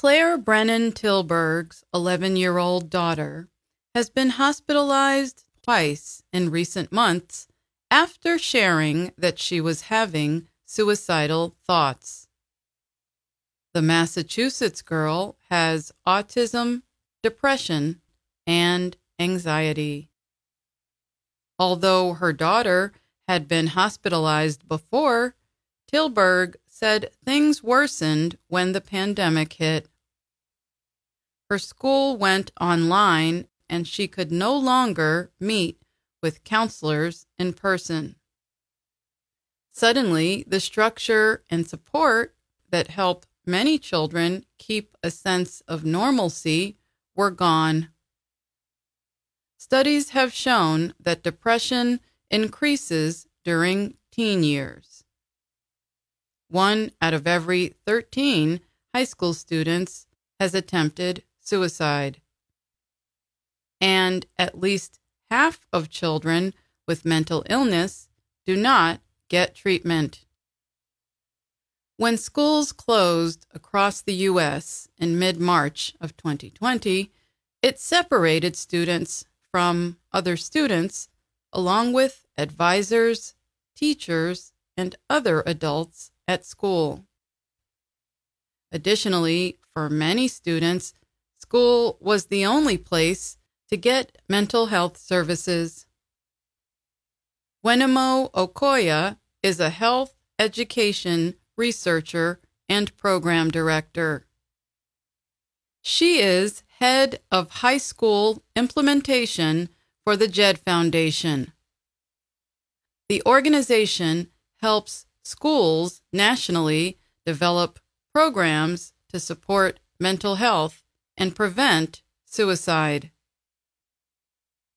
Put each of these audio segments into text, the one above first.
Claire Brennan Tilburg's 11 year old daughter has been hospitalized twice in recent months after sharing that she was having suicidal thoughts. The Massachusetts girl has autism, depression, and anxiety. Although her daughter had been hospitalized before, Tilburg said things worsened when the pandemic hit. Her school went online and she could no longer meet with counselors in person. Suddenly, the structure and support that help many children keep a sense of normalcy were gone. Studies have shown that depression increases during teen years one out of every 13 high school students has attempted suicide. And at least half of children with mental illness do not get treatment. When schools closed across the U.S. in mid March of 2020, it separated students from other students, along with advisors, teachers, and other adults at school. Additionally, for many students, school was the only place to get mental health services. Gwenemo Okoya is a health education researcher and program director. She is head of high school implementation for the JED Foundation. The organization helps schools nationally develop programs to support mental health and prevent suicide.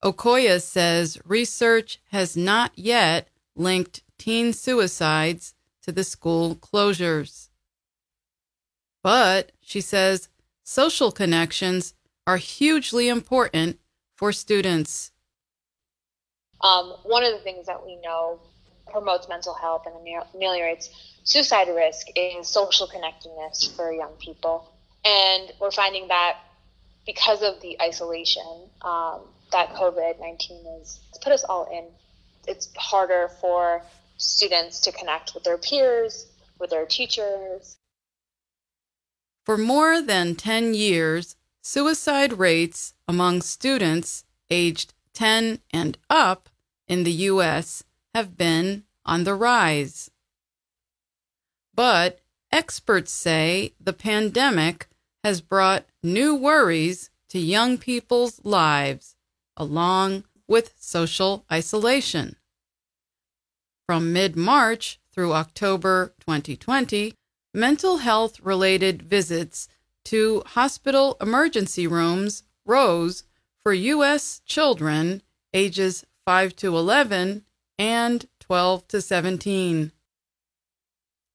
Okoya says research has not yet linked teen suicides to the school closures. But, she says, social connections are hugely important for students. Um, one of the things that we know promotes mental health and ameliorates suicide risk is social connectedness for young people. And we're finding that because of the isolation um, that COVID 19 has put us all in, it's harder for students to connect with their peers, with their teachers. For more than 10 years, suicide rates among students aged 10 and up in the U.S have been on the rise. But experts say the pandemic has brought new worries to young people's lives, along with social isolation. From mid March through October 2020, mental health related visits to hospital emergency rooms rose for U.S. children ages 5 to 11 and 12 to 17.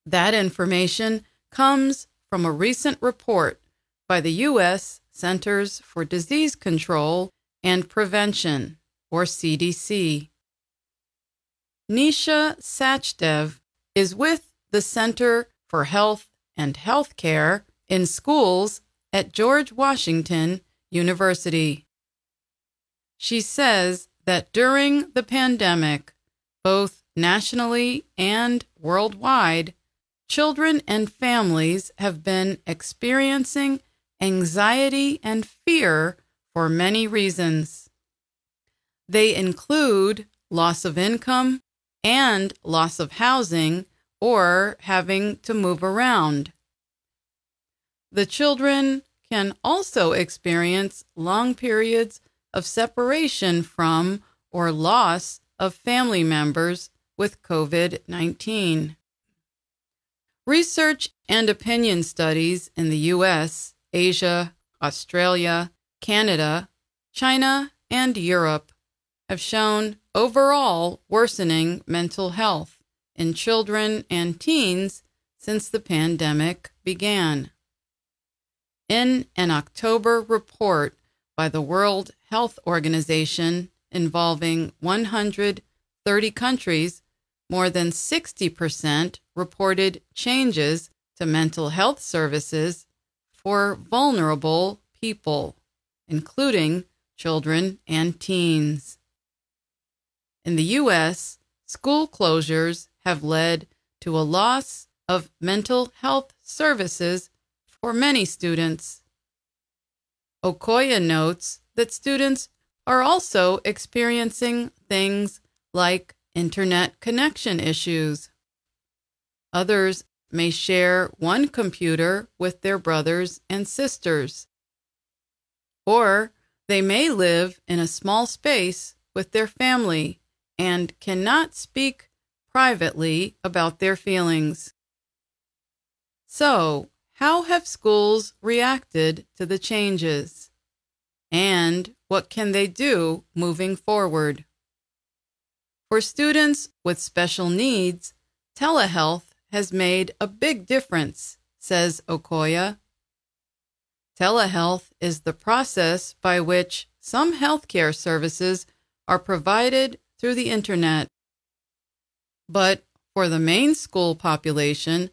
That information comes from a recent report by the U.S. Centers for Disease Control and Prevention, or CDC. Nisha Sachdev is with the Center for Health and Healthcare in Schools at George Washington University. She says that during the pandemic, both nationally and worldwide, children and families have been experiencing anxiety and fear for many reasons. They include loss of income and loss of housing or having to move around. The children can also experience long periods of separation from or loss of family members with COVID 19. Research and opinion studies in the US, Asia, Australia, Canada, China, and Europe have shown overall worsening mental health in children and teens since the pandemic began. In an October report by the World Health Organization involving 130 countries, more than 60% reported changes to mental health services for vulnerable people, including children and teens. In the U.S., school closures have led to a loss of mental health services for many students. Okoya notes that students are also experiencing things like internet connection issues. Others may share one computer with their brothers and sisters. Or they may live in a small space with their family and cannot speak privately about their feelings. So, how have schools reacted to the changes? And what can they do moving forward? For students with special needs, telehealth has made a big difference, says Okoya. Telehealth is the process by which some healthcare services are provided through the internet. But for the main school population,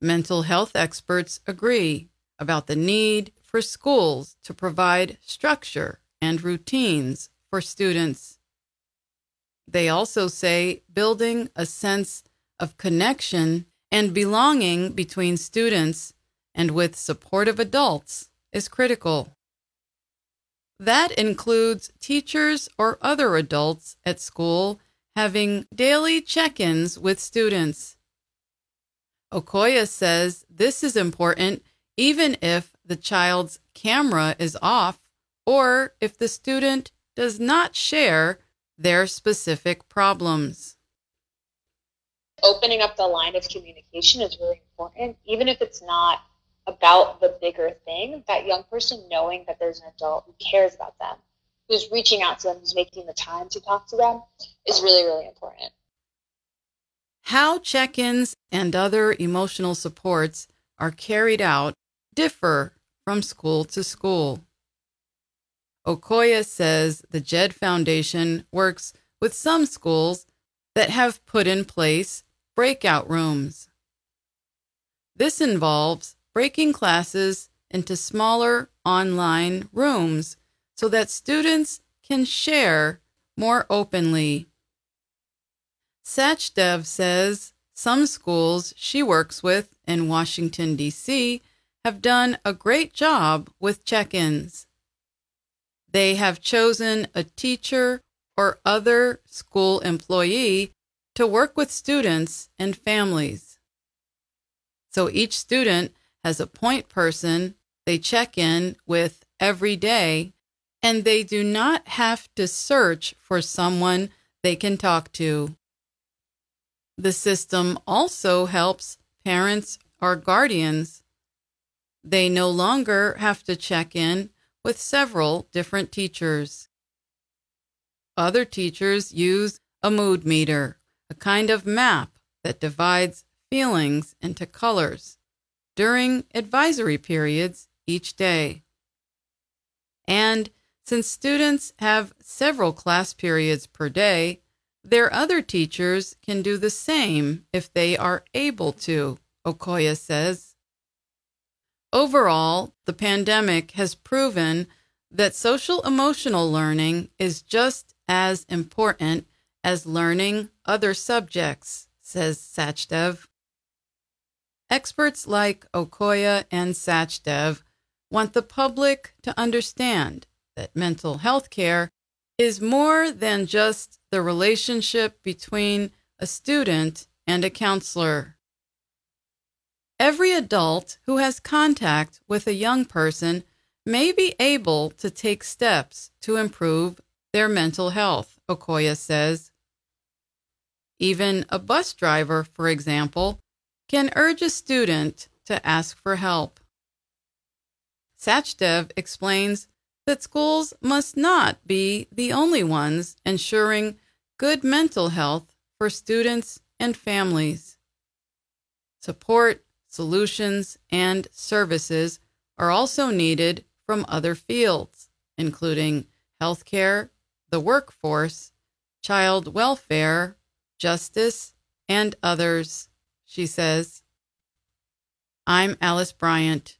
mental health experts agree about the need for schools to provide structure and routines for students. They also say building a sense of connection and belonging between students and with supportive adults is critical. That includes teachers or other adults at school having daily check ins with students. Okoya says this is important even if the child's camera is off or if the student does not share their specific problems. Opening up the line of communication is really important, even if it's not about the bigger thing. That young person knowing that there's an adult who cares about them, who's reaching out to them, who's making the time to talk to them, is really, really important. How check ins and other emotional supports are carried out differ from school to school. Okoya says the JED Foundation works with some schools that have put in place breakout rooms. This involves breaking classes into smaller online rooms so that students can share more openly. Sachdev says some schools she works with in Washington, D.C. have done a great job with check ins. They have chosen a teacher or other school employee to work with students and families. So each student has a point person they check in with every day, and they do not have to search for someone they can talk to. The system also helps parents or guardians. They no longer have to check in with several different teachers. Other teachers use a mood meter, a kind of map that divides feelings into colors during advisory periods each day. And since students have several class periods per day, their other teachers can do the same if they are able to, Okoya says. Overall, the pandemic has proven that social emotional learning is just as important as learning other subjects, says Sachdev. Experts like Okoya and Sachdev want the public to understand that mental health care is more than just the relationship between a student and a counselor. Every adult who has contact with a young person may be able to take steps to improve their mental health, Okoya says. Even a bus driver, for example, can urge a student to ask for help. Sachdev explains that schools must not be the only ones ensuring good mental health for students and families. Support solutions, and services are also needed from other fields, including healthcare, the workforce, child welfare, justice, and others, she says. I'm Alice Bryant.